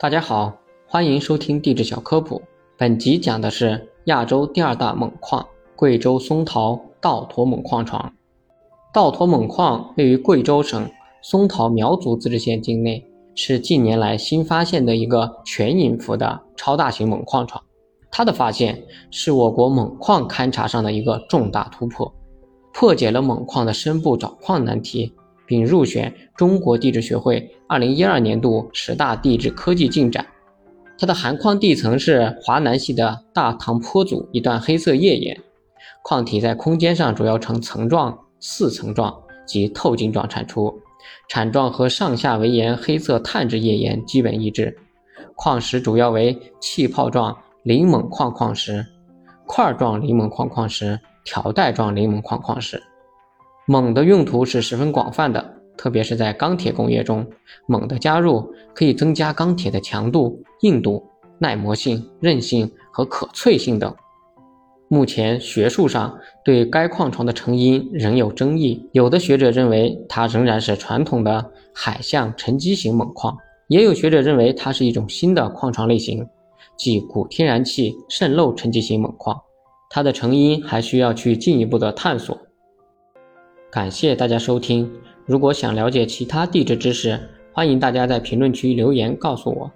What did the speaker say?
大家好，欢迎收听地质小科普。本集讲的是亚洲第二大锰矿——贵州松桃道驼锰矿床。道驼锰矿位于贵州省松桃苗族自治县境内，是近年来新发现的一个全隐伏的超大型锰矿床。它的发现是我国锰矿勘察上的一个重大突破，破解了锰矿的深部找矿难题。并入选中国地质学会二零一二年度十大地质科技进展。它的含矿地层是华南系的大唐坡组一段黑色页岩，矿体在空间上主要呈层状、四层状及透镜状产出，产状和上下围岩黑色碳质页岩基本一致。矿石主要为气泡状磷锰矿矿石、块状磷锰矿矿石、条带状磷锰矿矿石。锰的用途是十分广泛的，特别是在钢铁工业中，锰的加入可以增加钢铁的强度、硬度、耐磨性、韧性和可淬性等。目前学术上对该矿床的成因仍有争议，有的学者认为它仍然是传统的海相沉积型锰矿，也有学者认为它是一种新的矿床类型，即古天然气渗漏沉积型锰矿。它的成因还需要去进一步的探索。感谢大家收听。如果想了解其他地质知识，欢迎大家在评论区留言告诉我。